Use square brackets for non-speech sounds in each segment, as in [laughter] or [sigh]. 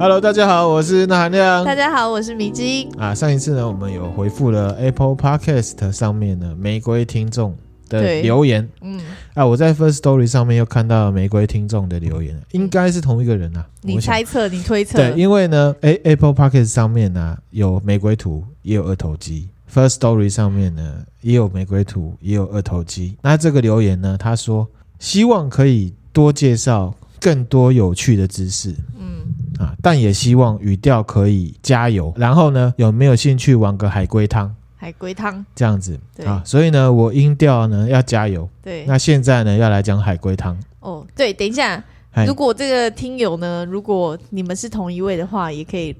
Hello，大家好，我是那含亮。大家好，我是米基。啊，上一次呢，我们有回复了 Apple Podcast 上面的玫瑰听众的留言。嗯，啊，我在 First Story 上面又看到玫瑰听众的留言，应该是同一个人啊。你猜测，你推测？对，因为呢，哎，Apple Podcast 上面呢、啊、有玫瑰图，也有二头肌；First Story 上面呢也有玫瑰图，也有二头肌。那这个留言呢，他说希望可以多介绍更多有趣的知识。啊，但也希望语调可以加油。然后呢，有没有兴趣玩个海龟汤？海龟汤这样子啊，所以呢，我音调呢要加油。对，那现在呢要来讲海龟汤。哦，对，等一下，如果这个听友呢，如果你们是同一位的话，也可以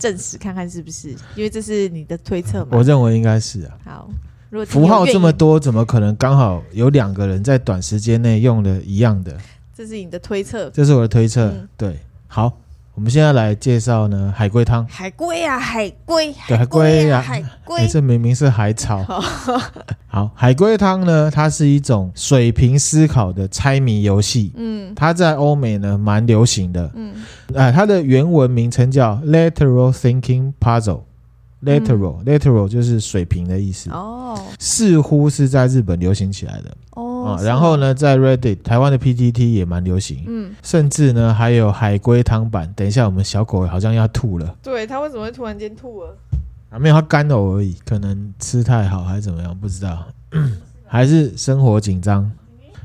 证实看看是不是，因为这是你的推测嘛。我认为应该是啊。好，如果符号这么多，怎么可能刚好有两个人在短时间内用的一样的？这是你的推测。这是我的推测。嗯、对，好。我们现在来介绍呢，海龟汤。海龟呀，海龟。对，海龟呀，海龟。哎，这明明是海草。[laughs] 好，海龟汤呢，它是一种水平思考的猜谜游戏。嗯，它在欧美呢蛮流行的。嗯，哎，它的原文名称叫 Lateral Thinking Puzzle。Lateral，Lateral、嗯、Lateral 就是水平的意思。哦，似乎是在日本流行起来的。啊，然后呢，在 Reddit 台湾的 PTT 也蛮流行，嗯，甚至呢还有海龟汤版。等一下，我们小狗好像要吐了，对，它为什么会突然间吐了？啊，没有，它干呕而已，可能吃太好还是怎么样，不知道，[coughs] 还是生活紧张。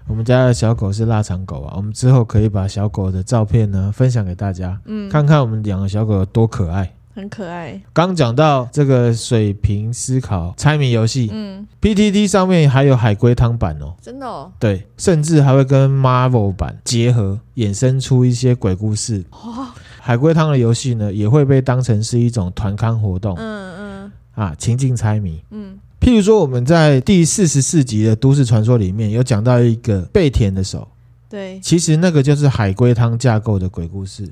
我们家的小狗是腊肠狗啊，我们之后可以把小狗的照片呢分享给大家，嗯，看看我们养的小狗有多可爱。很可爱。刚讲到这个水平思考猜谜游戏，嗯，PTT 上面还有海龟汤版哦，真的哦，对，甚至还会跟 Marvel 版结合，衍生出一些鬼故事。哦，海龟汤的游戏呢，也会被当成是一种团康活动，嗯嗯，啊，情境猜谜，嗯，譬如说我们在第四十四集的都市传说里面有讲到一个被舔的手，对，其实那个就是海龟汤架构的鬼故事。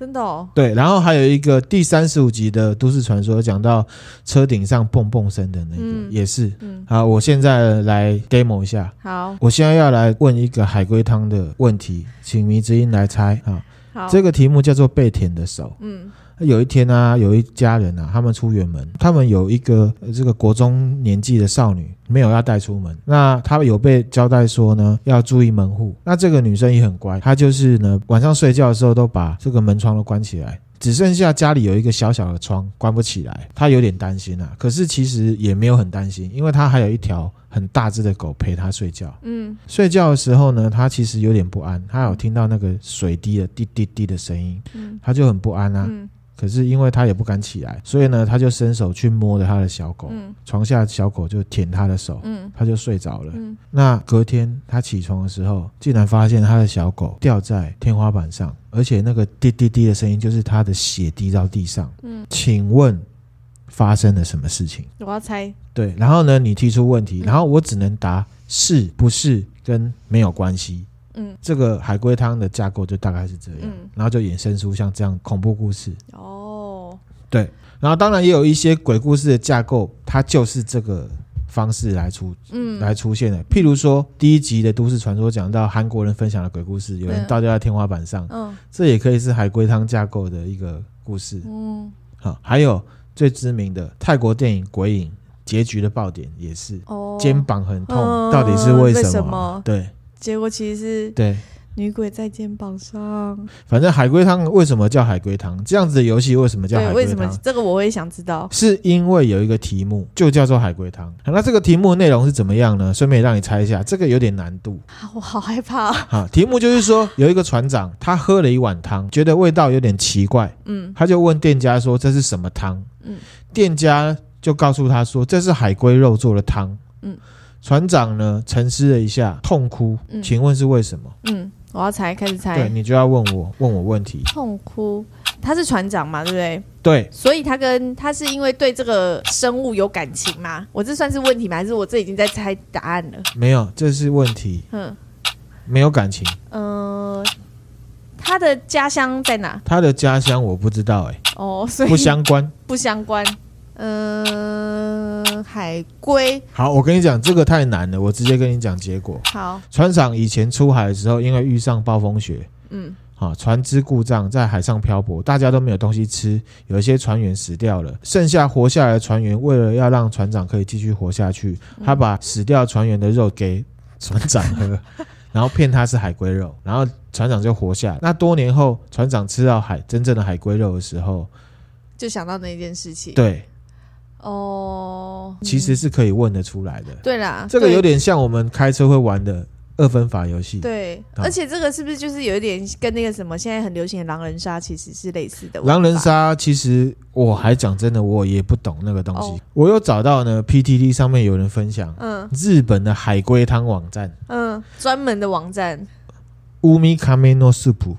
真的哦，对，然后还有一个第三十五集的都市传说，讲到车顶上蹦蹦声的那个，嗯、也是。嗯、好，我现在来 demo 一下。好，我现在要来问一个海龟汤的问题，请迷之音来猜。好，好，这个题目叫做被舔的手。嗯。有一天呢、啊，有一家人啊，他们出远门，他们有一个这个国中年纪的少女，没有要带出门。那她有被交代说呢，要注意门户。那这个女生也很乖，她就是呢，晚上睡觉的时候都把这个门窗都关起来，只剩下家里有一个小小的窗关不起来。她有点担心啊，可是其实也没有很担心，因为她还有一条很大只的狗陪他睡觉。嗯，睡觉的时候呢，他其实有点不安，他有听到那个水滴的滴滴滴的声音，嗯，她就很不安啊。嗯可是因为他也不敢起来，所以呢，他就伸手去摸着他的小狗。嗯、床下小狗就舔他的手，嗯、他就睡着了。嗯、那隔天他起床的时候，竟然发现他的小狗掉在天花板上，而且那个滴滴滴的声音就是他的血滴到地上。嗯，请问发生了什么事情？我要猜。对，然后呢，你提出问题，然后我只能答是不是跟没有关系。嗯，这个海龟汤的架构就大概是这样，嗯、然后就衍生出像这样恐怖故事。哦，对，然后当然也有一些鬼故事的架构，它就是这个方式来出，嗯，来出现的。譬如说第一集的都市传说讲到韩国人分享的鬼故事，有人倒吊在天花板上，嗯，这也可以是海龟汤架构的一个故事。嗯，好，还有最知名的泰国电影《鬼影》结局的爆点也是，哦，肩膀很痛，嗯、到底是为什么？为什么？对。结果其实是对女鬼在肩膀上。反正海龟汤为什么叫海龟汤？这样子的游戏为什么叫海龟汤？为什么这个我会想知道？是因为有一个题目就叫做海龟汤。那这个题目内容是怎么样呢？顺便让你猜一下，这个有点难度。我好害怕。好，题目就是说有一个船长，他喝了一碗汤，觉得味道有点奇怪，嗯，他就问店家说这是什么汤？嗯，店家就告诉他说这是海龟肉做的汤，嗯。船长呢，沉思了一下，痛哭。嗯、请问是为什么？嗯，我要猜，开始猜。对，你就要问我，问我问题。痛哭，他是船长嘛，对不对？对。所以他跟他是因为对这个生物有感情吗？我这算是问题吗？还是我这已经在猜答案了？没有，这是问题。嗯，没有感情。嗯、呃，他的家乡在哪？他的家乡我不知道、欸，哎。哦，所以不相关。不相关。嗯、呃，海龟。好，我跟你讲，这个太难了，我直接跟你讲结果。好，船长以前出海的时候，因为遇上暴风雪，嗯，啊，船只故障，在海上漂泊，大家都没有东西吃，有一些船员死掉了，剩下活下来的船员，为了要让船长可以继续活下去，他把死掉船员的肉给船长喝，[laughs] 然后骗他是海龟肉，然后船长就活下来。那多年后，船长吃到海真正的海龟肉的时候，就想到那件事情。对，哦，其实是可以问得出来的。对啦，这个有点像我们开车会玩的。二分法游戏，对，而且这个是不是就是有一点跟那个什么现在很流行的狼人杀其实是类似的？狼人杀其实我还讲真的，我也不懂那个东西。哦、我有找到呢，PTT 上面有人分享，嗯，日本的海龟汤网站，嗯，专门的网站，乌米卡梅诺斯普，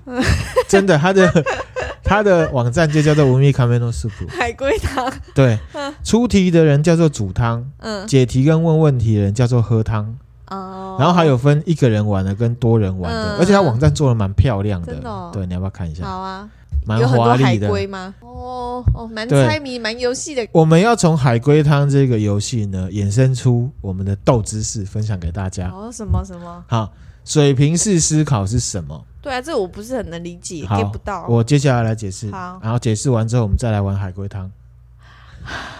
真的，他的 [laughs] 他的网站就叫做乌米卡梅诺斯普海龟汤，对，出题的人叫做煮汤，嗯，解题跟问问题的人叫做喝汤。哦，然后还有分一个人玩的跟多人玩的，嗯、而且他网站做的蛮漂亮的。真的、哦，对，你要不要看一下？好啊，蛮华丽的。海龟吗？哦哦，蛮猜谜，蛮游戏的。我们要从海龟汤这个游戏呢，衍生出我们的豆知识，分享给大家。哦，什么什么？好，水平式思考是什么？对啊，这我不是很能理解，get 不到。我接下来来解释。好，然后解释完之后，我们再来玩海龟汤。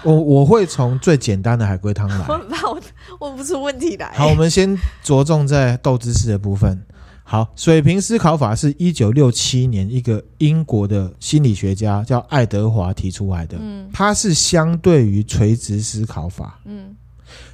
我我会从最简单的海龟汤来，[laughs] 我怕我问不出问题来。好，我们先着重在豆知识的部分。好，水平思考法是一九六七年一个英国的心理学家叫爱德华提出来的。嗯，它是相对于垂直思考法。嗯。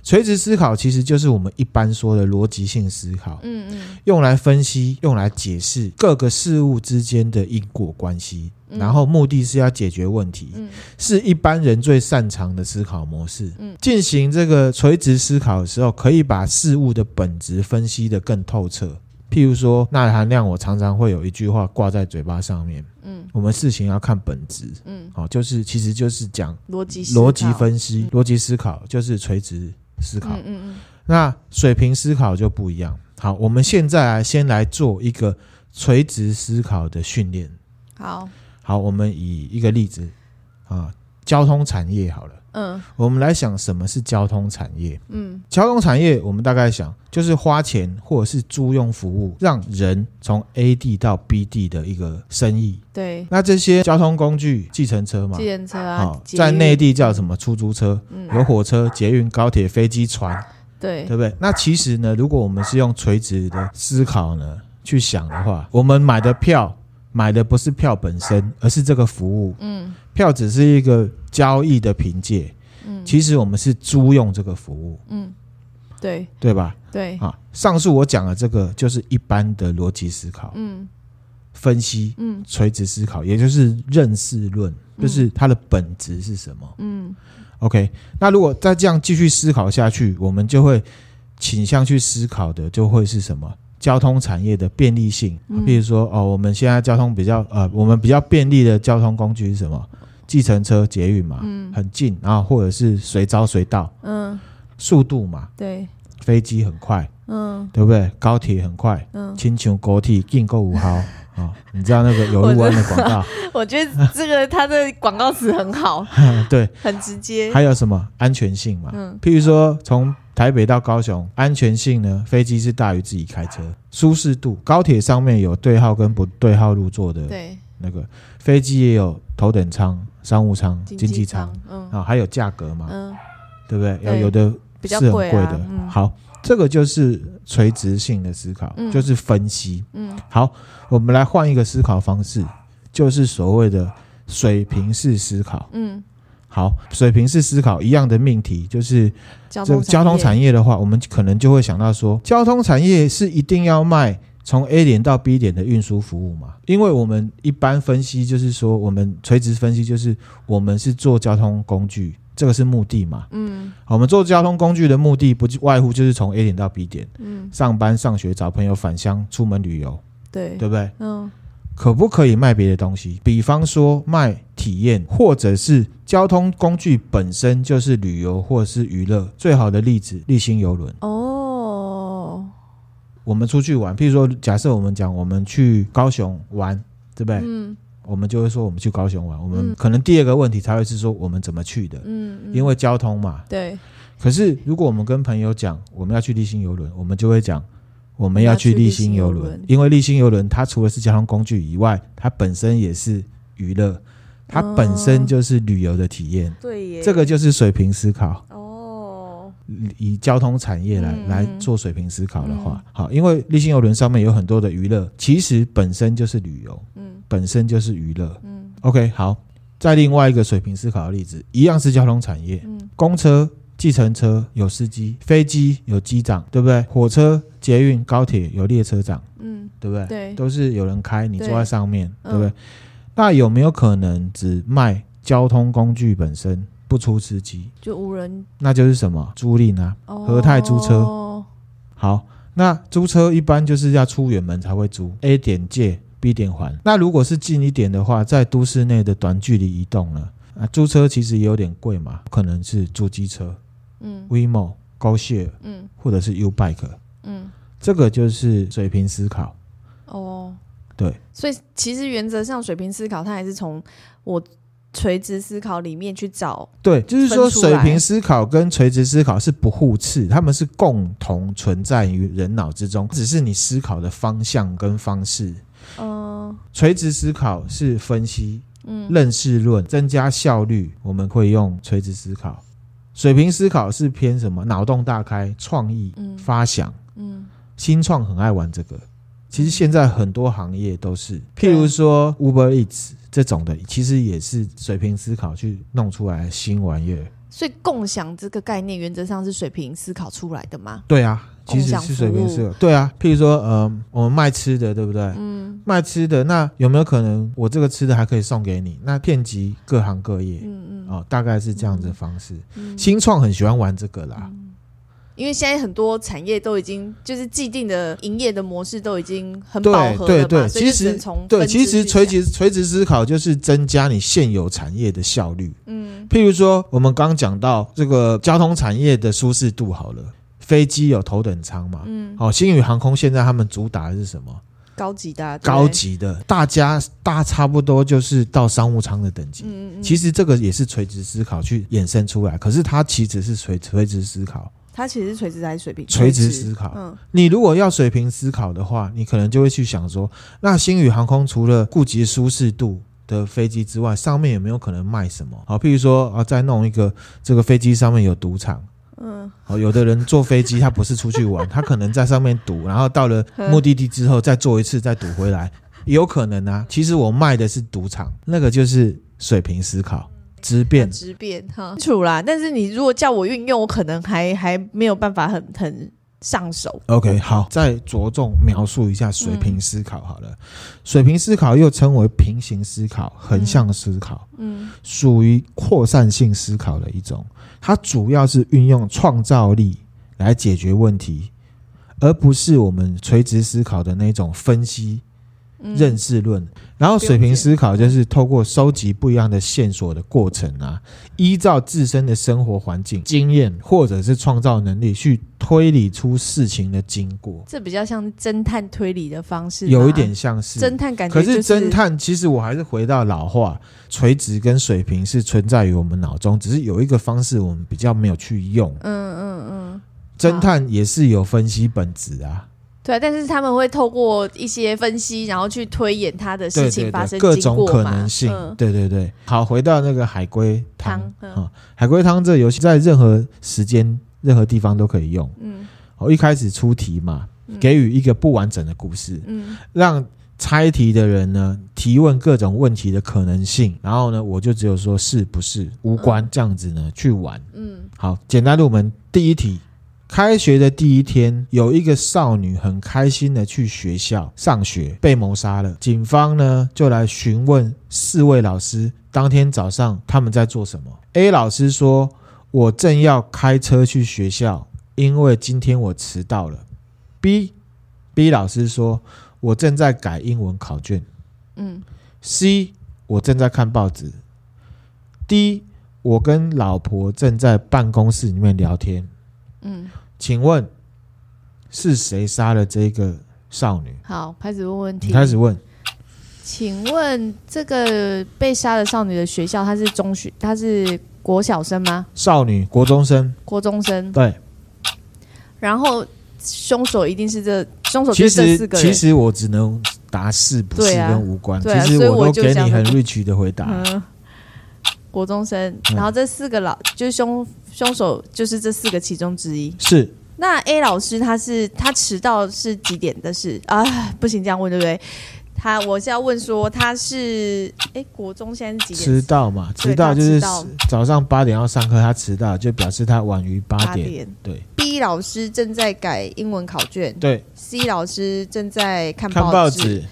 垂直思考其实就是我们一般说的逻辑性思考，嗯嗯，用来分析、用来解释各个事物之间的因果关系，然后目的是要解决问题，是一般人最擅长的思考模式。嗯进行这个垂直思考的时候，可以把事物的本质分析得更透彻。譬如说，钠含量，我常常会有一句话挂在嘴巴上面。嗯，我们事情要看本质。嗯，好，就是其实就是讲逻辑逻辑分析、逻辑思考，就是垂直思考。嗯嗯嗯。那水平思考就不一样。好，我们现在来先来做一个垂直思考的训练。好，好，我们以一个例子啊，交通产业好了。嗯，我们来想什么是交通产业？嗯，交通产业我们大概想就是花钱或者是租用服务，让人从 A 地到 B 地的一个生意。对，那这些交通工具，计程车嘛，计程车啊，哦、在内地叫什么？出租车，嗯、有火车、捷运、高铁、飞机、船，对，对不对？那其实呢，如果我们是用垂直的思考呢去想的话，我们买的票买的不是票本身，而是这个服务。嗯。票只是一个交易的凭借，嗯，其实我们是租用这个服务，嗯，对，对吧？对。啊，上述我讲的这个就是一般的逻辑思考，嗯，分析，嗯，垂直思考，也就是认识论，就是它的本质是什么？嗯，OK，那如果再这样继续思考下去，我们就会倾向去思考的就会是什么？交通产业的便利性，比如说哦，我们现在交通比较呃，我们比较便利的交通工具是什么？计程车、捷运嘛，嗯，很近，然后或者是随招随到，嗯，速度嘛，对，飞机很快，嗯，对不对？高铁很快，嗯，亲像高铁进购五号啊，你知道那个有路湾的广告？[laughs] 我觉得这个它的广告词很好，[laughs] 对，很直接。还有什么安全性嘛？嗯，譬如说从台北到高雄，安全性呢？飞机是大于自己开车，舒适度，高铁上面有对号跟不对号入座的，对，那个飞机也有头等舱。商务舱、经济舱，嗯，啊，还有价格嘛，嗯，对不对？要有的是很贵的。好，这个就是垂直性的思考，就是分析。嗯，好，我们来换一个思考方式，就是所谓的水平式思考。嗯，好，水平式思考一样的命题，就是这交通产业的话，我们可能就会想到说，交通产业是一定要卖。从 A 点到 B 点的运输服务嘛，因为我们一般分析就是说，我们垂直分析就是我们是做交通工具，这个是目的嘛。嗯，我们做交通工具的目的不外乎就是从 A 点到 B 点，嗯，上班、上学、找朋友、返乡、出门旅游，对，对不对？嗯，可不可以卖别的东西？比方说卖体验，或者是交通工具本身就是旅游或者是娱乐。最好的例子，立新游轮。哦。我们出去玩，譬如说，假设我们讲我们去高雄玩，对不对？嗯，我们就会说我们去高雄玩。我们可能第二个问题才会是说我们怎么去的？嗯，因为交通嘛。对。可是如果我们跟朋友讲我们要去立新游轮，我们就会讲我们要去立新游轮，因为立新游轮它除了是交通工具以外，它本身也是娱乐，它本身就是旅游的体验。对耶，这个就是水平思考。哦，以交通产业来来做水平思考的话，好，因为丽星邮轮上面有很多的娱乐，其实本身就是旅游，嗯，本身就是娱乐。嗯，OK，好，再另外一个水平思考的例子，一样是交通产业，嗯，公车。计程车有司机，飞机有机长，对不对？火车、捷运、高铁有列车长，嗯，对不对？对，都是有人开，你坐在上面，对，对不对？嗯、那有没有可能只卖交通工具本身，不出司机？就无人？那就是什么租赁啊？哦、和泰租车。好，那租车一般就是要出远门才会租，A 点借，B 点还。那如果是近一点的话，在都市内的短距离移动呢？啊，租车其实也有点贵嘛，可能是租机车。嗯，WeMo、GoShare，嗯，或者是 U-Bike，嗯，这个就是水平思考。哦，对，所以其实原则上水平思考，它还是从我垂直思考里面去找。对，就是说水平思考跟垂直思考是不互斥，他们是共同存在于人脑之中，只是你思考的方向跟方式。嗯，垂直思考是分析，嗯，认识论，增加效率，我们会用垂直思考。水平思考是偏什么？脑洞大开、创意、嗯、发想，嗯，新创很爱玩这个。其实现在很多行业都是，譬如说 Uber Eats 这种的，其实也是水平思考去弄出来的新玩意儿。所以共享这个概念原则上是水平思考出来的吗？对啊，其实是水平思考。对啊，譬如说，呃，我们卖吃的，对不对？嗯，卖吃的，那有没有可能我这个吃的还可以送给你？那遍及各行各业。嗯嗯。哦，大概是这样子的方式。嗯、新创很喜欢玩这个啦、嗯，因为现在很多产业都已经就是既定的营业的模式都已经很饱和了嘛。对对对，其实对，其实垂直垂直思考就是增加你现有产业的效率。嗯，譬如说我们刚刚讲到这个交通产业的舒适度好了，飞机有头等舱嘛。嗯，好、哦，星宇航空现在他们主打的是什么？高级的，高级的，大家大差不多就是到商务舱的等级。嗯嗯，其实这个也是垂直思考去衍生出来，可是它其实是垂垂直思考。它其实是垂直还是水平？垂直思考。嗯，你如果要水平思考的话，你可能就会去想说，那星宇航空除了顾及舒适度的飞机之外，上面有没有可能卖什么？好，譬如说啊，再弄一个这个飞机上面有赌场。嗯，哦，有的人坐飞机，他不是出去玩，[laughs] 他可能在上面赌，然后到了目的地之后再坐一次，再赌回来，有可能啊。其实我卖的是赌场，那个就是水平思考，质变，直变哈，清楚啦。但是你如果叫我运用，我可能还还没有办法很很上手。OK，好，再着重描述一下水平思考好了。嗯、水平思考又称为平行思考、横向思考，嗯，属于扩散性思考的一种。它主要是运用创造力来解决问题，而不是我们垂直思考的那种分析、认识论。然后水平思考就是透过收集不一样的线索的过程啊，依照自身的生活环境、经验或者是创造能力去推理出事情的经过。这比较像侦探推理的方式，有一点像是侦探感觉。可是侦探其实我还是回到老话，垂直跟水平是存在于我们脑中，只是有一个方式我们比较没有去用。嗯嗯嗯，侦探也是有分析本质啊。对，但是他们会透过一些分析，然后去推演他的事情发生各种可能性。嗯、对对对，好，回到那个海龟汤啊、嗯，海龟汤这个游戏在任何时间、任何地方都可以用。嗯，我一开始出题嘛，给予一个不完整的故事，嗯，让猜题的人呢提问各种问题的可能性，然后呢，我就只有说是不是无关这样子呢去玩。嗯，好，简单入门，第一题。开学的第一天，有一个少女很开心的去学校上学，被谋杀了。警方呢就来询问四位老师，当天早上他们在做什么？A 老师说：“我正要开车去学校，因为今天我迟到了。”B B 老师说：“我正在改英文考卷。”嗯。C 我正在看报纸。D 我跟老婆正在办公室里面聊天。嗯，请问是谁杀了这个少女？好，开始问问题。开始问，请问这个被杀的少女的学校，她是中学，她是国小生吗？少女，国中生。国中生。对。然后凶手一定是这凶手其实。其实我只能答是不是跟无关。其实我都给你很 rich 的回答。嗯，国中生，然后这四个老就是凶凶手就是这四个其中之一。是。那 A 老师他是他迟到是几点的事啊？不行这样问对不对？他我是要问说他是哎国中现在几点？迟到嘛，迟到就是早上八点要上课，他迟到就表示他晚于八点。对。B 老师正在改英文考卷。对。C 老师正在看报纸。看报纸。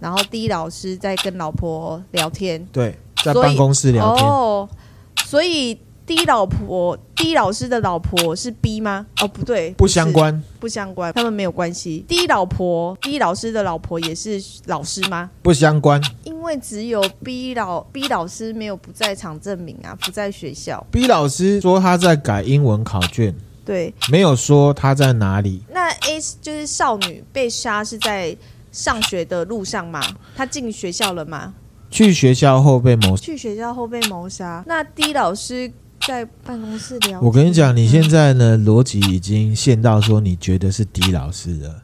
然后 D 老师在跟老婆聊天。对，在办公室聊天。哦，所以。D 老婆，D 老师的老婆是 B 吗？哦，不对，不相关，不相关，他们没有关系。D 老婆，D 老师的老婆也是老师吗？不相关，因为只有 B 老 B 老师没有不在场证明啊，不在学校。B 老师说他在改英文考卷，对，没有说他在哪里。那 A 就是少女被杀是在上学的路上吗？她进学校了吗？去学校后被谋，去学校后被谋杀。那 D 老师。在办公室聊。我跟你讲，你现在呢逻辑已经陷到说你觉得是 D 老师了。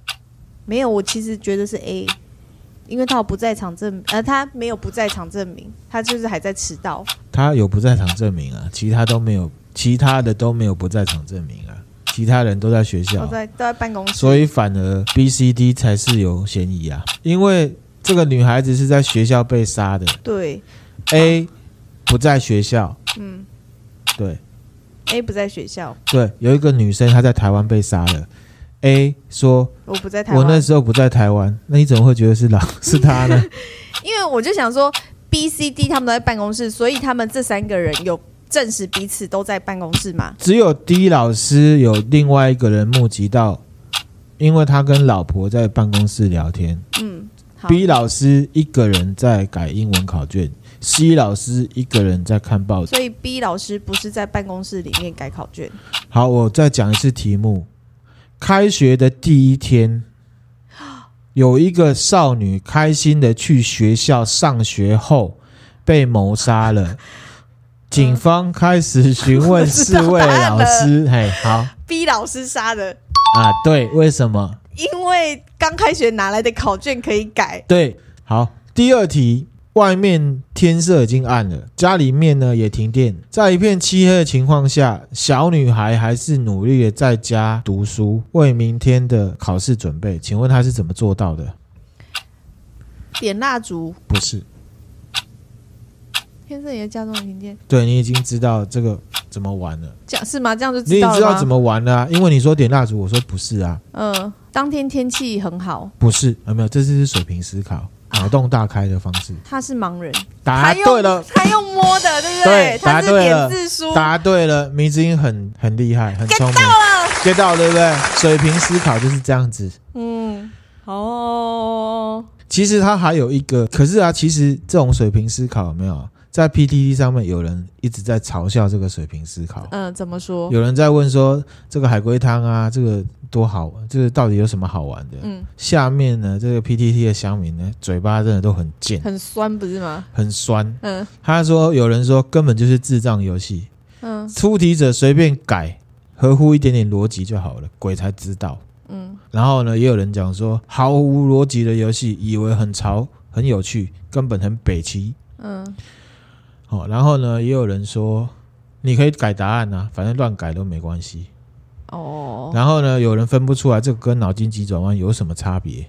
没有，我其实觉得是 A，因为他有不在场证，呃，他没有不在场证明，他就是还在迟到。他有不在场证明啊，其他都没有，其他的都没有不在场证明啊，其他人都在学校，都在都在办公室，所以反而 B、C、D 才是有嫌疑啊，因为这个女孩子是在学校被杀的。对，A 不在学校。嗯。对，A 不在学校。对，有一个女生她在台湾被杀了。A 说：“我不在台湾，我那时候不在台湾。”那你怎么会觉得是老是他呢？[laughs] 因为我就想说，B、C、D 他们都在办公室，所以他们这三个人有证实彼此都在办公室吗？只有 D 老师有另外一个人目击到，因为他跟老婆在办公室聊天。嗯，B 老师一个人在改英文考卷。C 老师一个人在看报纸，所以 B 老师不是在办公室里面改考卷。好，我再讲一次题目：开学的第一天，有一个少女开心的去学校上学后被谋杀了。警方开始询问四位老师。[laughs] 嘿，好，B 老师杀的啊？对，为什么？因为刚开学哪来的考卷可以改？对，好，第二题。外面天色已经暗了，家里面呢也停电，在一片漆黑的情况下，小女孩还是努力的在家读书，为明天的考试准备。请问她是怎么做到的？点蜡烛？不是。天色也家中停电？对，你已经知道这个怎么玩了。这样是吗？这样就知道了。你知道怎么玩了啊？因为你说点蜡烛，我说不是啊。嗯，当天天气很好。不是，有没有，这次是水平思考。脑洞大开的方式，他是盲人，答对了，他用摸的，对不对？对，答对了，字书，答对了，迷之音很很厉害，很聪明，get 到了，get 到了，对不对？水平思考就是这样子，嗯，哦，其实他还有一个，可是啊，其实这种水平思考有没有？在 PTT 上面有人一直在嘲笑这个水平思考。嗯，怎么说？有人在问说，这个海龟汤啊，这个多好玩，这个到底有什么好玩的？嗯，下面呢，这个 PTT 的乡民呢，嘴巴真的都很贱，很酸，不是吗？很酸。嗯，他说有人说根本就是智障游戏。嗯，出题者随便改，合乎一点点逻辑就好了，鬼才知道。嗯，然后呢，也有人讲说毫无逻辑的游戏，以为很潮很有趣，根本很北齐。嗯。哦，然后呢，也有人说，你可以改答案啊，反正乱改都没关系。哦。然后呢，有人分不出来这个跟脑筋急转弯有什么差别？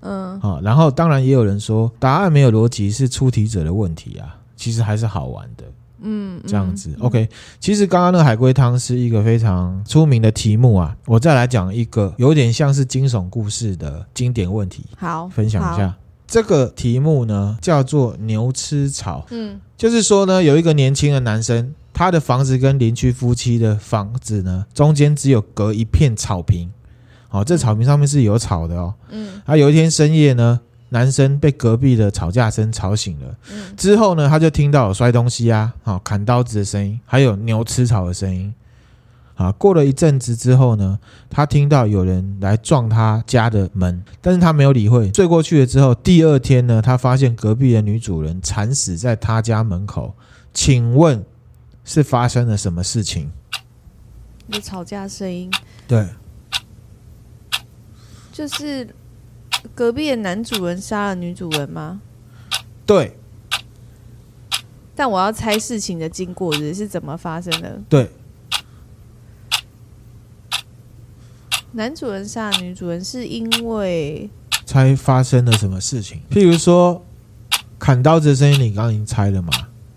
嗯。好，然后当然也有人说，答案没有逻辑是出题者的问题啊，其实还是好玩的。嗯。这样子。嗯。OK，其实刚刚那个海龟汤是一个非常出名的题目啊，我再来讲一个有点像是惊悚故事的经典问题。好，分享一下。这个题目呢，叫做牛吃草。嗯，就是说呢，有一个年轻的男生，他的房子跟邻居夫妻的房子呢，中间只有隔一片草坪。哦，这草坪上面是有草的哦。嗯，啊，有一天深夜呢，男生被隔壁的吵架声吵醒了。嗯，之后呢，他就听到有摔东西啊，哦，砍刀子的声音，还有牛吃草的声音。啊，过了一阵子之后呢，他听到有人来撞他家的门，但是他没有理会，睡过去了之后，第二天呢，他发现隔壁的女主人惨死在他家门口。请问是发生了什么事情？有吵架声音。对。就是隔壁的男主人杀了女主人吗？对。但我要猜事情的经过是是怎么发生的？对。男主人杀女主人是因为猜发生了什么事情？譬如说，砍刀子的声音你刚刚已经猜了嘛？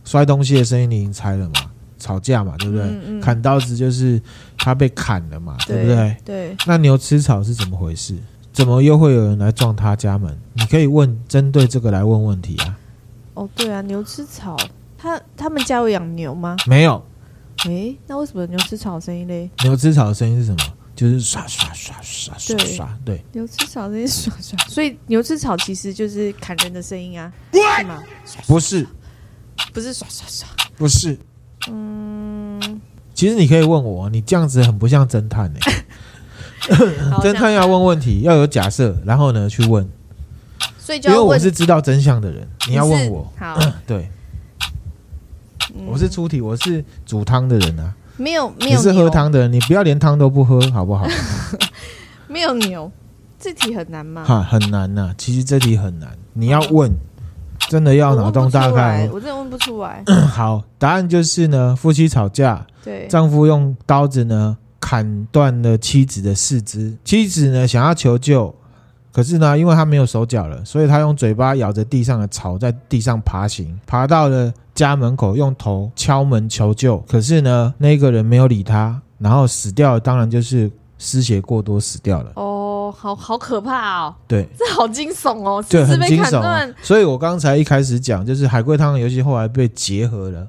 摔东西的声音你已经猜了嘛？吵架嘛，对不对？嗯嗯，砍刀子就是他被砍了嘛，对，对不对？对。那牛吃草是怎么回事？怎么又会有人来撞他家门？你可以问，针对这个来问问题啊。哦，对啊，牛吃草，他他们家有养牛吗？没有。诶，那为什么牛吃草的声音嘞？牛吃草的声音是什么？就是刷刷刷刷刷刷。对，牛吃草声音刷刷，[laughs] 所以牛吃草其实就是砍人的声音啊，是吗？不是，不是刷刷刷，不是。嗯，其实你可以问我，你这样子很不像侦探呢、[laughs] 欸。侦探要问问题，要有假设，然后呢去问。所以就，因为我是知道真相的人，你要问我。好，[coughs] 对，我是出题，我是煮汤的人啊。没有，没有。你是喝汤的人，你不要连汤都不喝，好不好？[laughs] 没有牛，这题很难吗？哈，很难呐、啊。其实这题很难，你要问。真的要脑洞大开，我真的问不出来。[clears throat] 好，答案就是呢，夫妻吵架，对，丈夫用刀子呢砍断了妻子的四肢，妻子呢想要求救，可是呢，因为他没有手脚了，所以他用嘴巴咬着地上的草，在地上爬行，爬到了家门口，用头敲门求救，可是呢，那个人没有理他，然后死掉了，当然就是失血过多死掉了。哦。好好可怕哦！对，这好惊悚哦，对，很惊悚啊。所以我刚才一开始讲，就是海龟汤的游戏后来被结合了，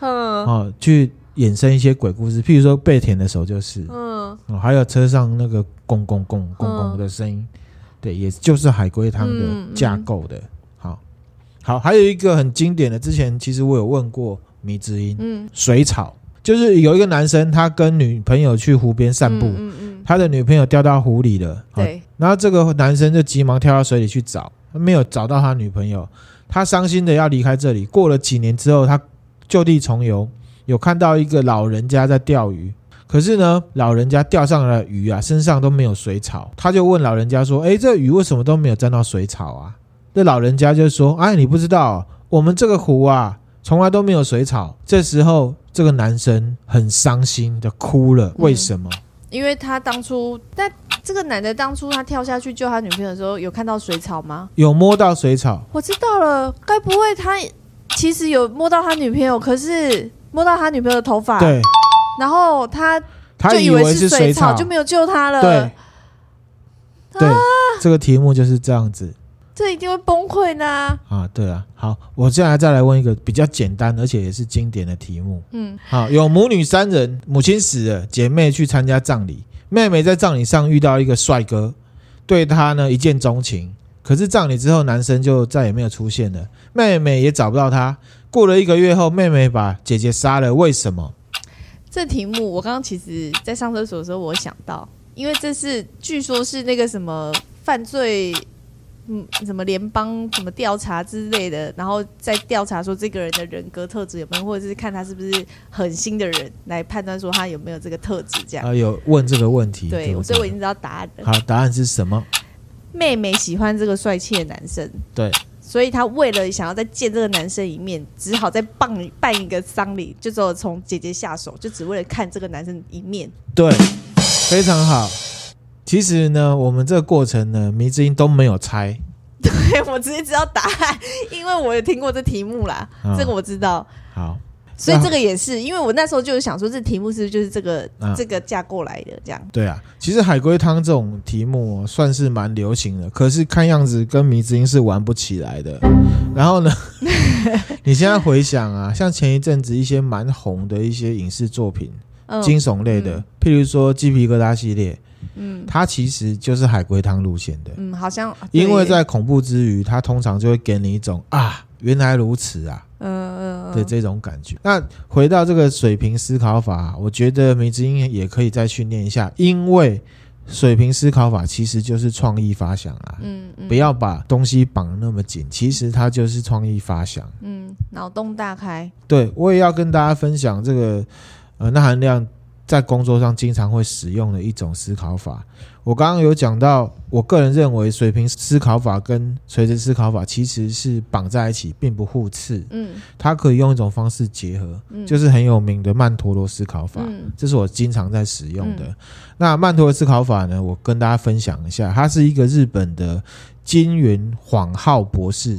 嗯，哦，去衍生一些鬼故事，譬如说被舔的手就是，嗯，哦，还有车上那个咣咣咣咣咣的声音，对，也就是海龟汤的架构的。好，好，还有一个很经典的，之前其实我有问过迷之音，嗯，水草，就是有一个男生他跟女朋友去湖边散步，嗯嗯。他的女朋友掉到湖里了，对。然后这个男生就急忙跳到水里去找，没有找到他女朋友，他伤心的要离开这里。过了几年之后，他就地重游，有看到一个老人家在钓鱼，可是呢，老人家钓上来的鱼啊，身上都没有水草。他就问老人家说：“哎，这鱼为什么都没有沾到水草啊？”这老人家就说：“哎，你不知道，我们这个湖啊，从来都没有水草。”这时候，这个男生很伤心的哭了。为什么？嗯因为他当初，但这个男的当初他跳下去救他女朋友的时候，有看到水草吗？有摸到水草。我知道了，该不会他其实有摸到他女朋友，可是摸到他女朋友的头发，对，然后他就以为是水草，就没有救他了。对，对，这个题目就是这样子。这一定会崩溃呢啊！啊，对啊，好，我接下来再来问一个比较简单而且也是经典的题目。嗯，好，有母女三人，母亲死了，姐妹去参加葬礼，妹妹在葬礼上遇到一个帅哥，对她呢一见钟情。可是葬礼之后，男生就再也没有出现了，妹妹也找不到他。过了一个月后，妹妹把姐姐杀了，为什么？这题目我刚刚其实在上厕所的时候，我想到，因为这是据说是那个什么犯罪。嗯，什么联邦什么调查之类的，然后再调查说这个人的人格特质有没有，或者是看他是不是狠心的人，来判断说他有没有这个特质。这样啊，有问这个问题，对，所以我已经知道答案了。好，答案是什么？妹妹喜欢这个帅气的男生，对，所以她为了想要再见这个男生一面，只好再办办一个丧礼，就只有从姐姐下手，就只为了看这个男生一面。对，非常好。其实呢，我们这个过程呢，迷之音都没有猜。[laughs] 对，我直接知道答案，因为我有听过这题目啦，哦、这个我知道。好，所以这个也是，因为我那时候就是想说，这题目是不是就是这个、啊、这个架过来的这样。对啊，其实海龟汤这种题目算是蛮流行的，可是看样子跟迷之音是玩不起来的。然后呢，[laughs] 你现在回想啊，像前一阵子一些蛮红的一些影视作品，嗯、惊悚类的，嗯、譬如说鸡皮疙瘩系列。嗯，它其实就是海龟汤路线的。嗯，好像因为在恐怖之余，它通常就会给你一种啊，原来如此啊，嗯嗯的这种感觉。那回到这个水平思考法，我觉得梅之音也可以再训练一下，因为水平思考法其实就是创意发想啊。嗯嗯，不要把东西绑那么紧，其实它就是创意发想。嗯，脑洞大开。对，我也要跟大家分享这个呃，那含量。在工作上经常会使用的一种思考法。我刚刚有讲到，我个人认为水平思考法跟垂直思考法其实是绑在一起，并不互斥。嗯，它可以用一种方式结合，嗯、就是很有名的曼陀罗思考法。嗯，这是我经常在使用的。嗯、那曼陀罗思考法呢，我跟大家分享一下，它是一个日本的金元晃浩博士。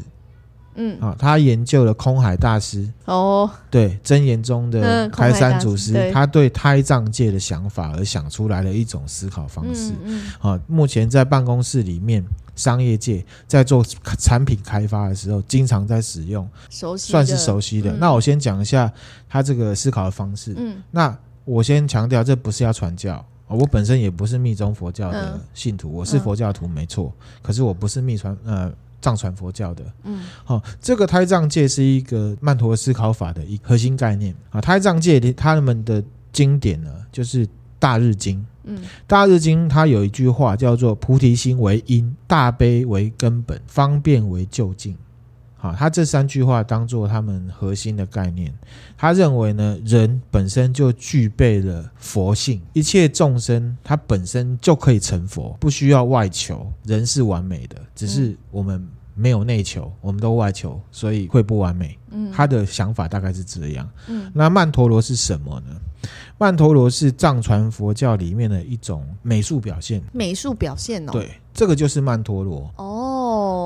嗯，啊，他研究了空海大师哦，对真言宗的开山祖师，对他对胎藏界的想法而想出来的一种思考方式。嗯，嗯啊，目前在办公室里面，商业界在做产品开发的时候，经常在使用，熟悉算是熟悉的。嗯、那我先讲一下他这个思考的方式。嗯，那我先强调，这不是要传教，我本身也不是密宗佛教的信徒，我是佛教徒没错，可是我不是密传呃。藏传佛教的，嗯，好、哦，这个胎藏界是一个曼陀罗思考法的一核心概念啊。胎藏界的他们的经典呢，就是《大日经》，嗯，《大日经》它有一句话叫做“菩提心为因，大悲为根本，方便为究竟”。好，他这三句话当做他们核心的概念。他认为呢，人本身就具备了佛性，一切众生他本身就可以成佛，不需要外求。人是完美的，只是我们没有内求，我们都外求，所以会不完美。嗯，他的想法大概是这样。嗯，那曼陀罗是什么呢？曼陀罗是藏传佛教里面的一种美术表现。美术表现哦，对，这个就是曼陀罗哦。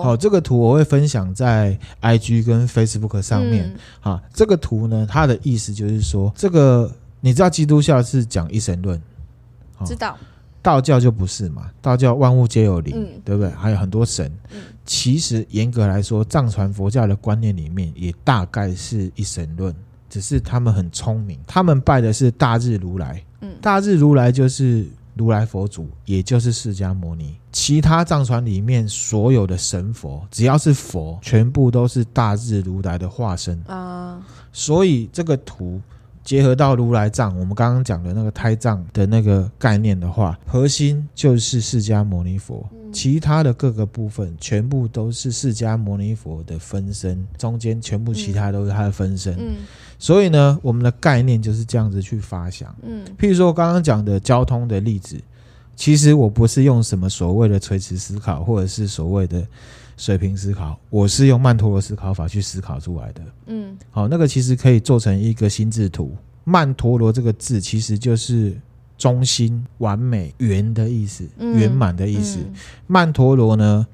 好，这个图我会分享在 IG 跟 Facebook 上面。好，这个图呢，它的意思就是说，这个你知道基督教是讲一神论，知道？道教就不是嘛，道教万物皆有灵，对不对？还有很多神。其实严格来说，藏传佛教的观念里面也大概是一神论。只是他们很聪明，他们拜的是大日如来。嗯，大日如来就是如来佛祖，也就是释迦牟尼。其他藏传里面所有的神佛，只要是佛，全部都是大日如来的化身啊。所以这个图结合到如来藏，我们刚刚讲的那个胎藏的那个概念的话，核心就是释迦牟尼佛。其他的各个部分全部都是释迦牟尼佛的分身，中间全部其他都是他的分身。嗯，所以呢，我们的概念就是这样子去发想。嗯，譬如说我刚刚讲的交通的例子，其实我不是用什么所谓的垂直思考，或者是所谓的水平思考，我是用曼陀罗思考法去思考出来的。嗯，好，那个其实可以做成一个心智图。曼陀罗这个字其实就是。中心、完美、圆的意思，圆满的意思。嗯嗯、曼陀罗呢，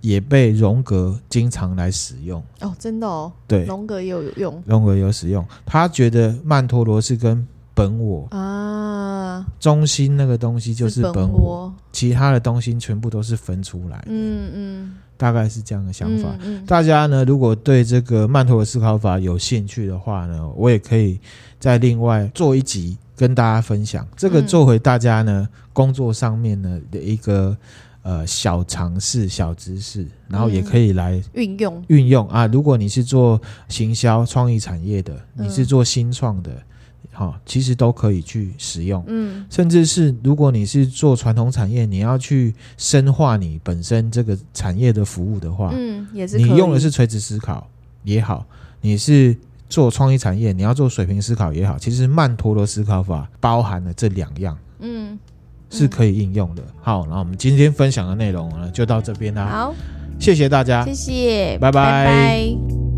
也被荣格经常来使用。哦，真的哦。对，荣格也有用。荣格有使用，他觉得曼陀罗是跟本我啊，中心那个东西就是本我，本我其他的东西全部都是分出来的。嗯嗯，大概是这样的想法。嗯嗯、大家呢，如果对这个曼陀罗思考法有兴趣的话呢，我也可以再另外做一集。跟大家分享这个，做回大家呢、嗯、工作上面呢的一个呃小尝试、小知识，然后也可以来运用运用啊。如果你是做行销、创意产业的，你是做新创的，好、嗯，其实都可以去使用。嗯，甚至是如果你是做传统产业，你要去深化你本身这个产业的服务的话，嗯，也是你用的是垂直思考也好，你是。做创意产业，你要做水平思考也好，其实曼陀罗思考法包含了这两样，嗯，是可以应用的。好，那我们今天分享的内容呢，就到这边啦。好，谢谢大家，谢谢，拜拜。拜拜。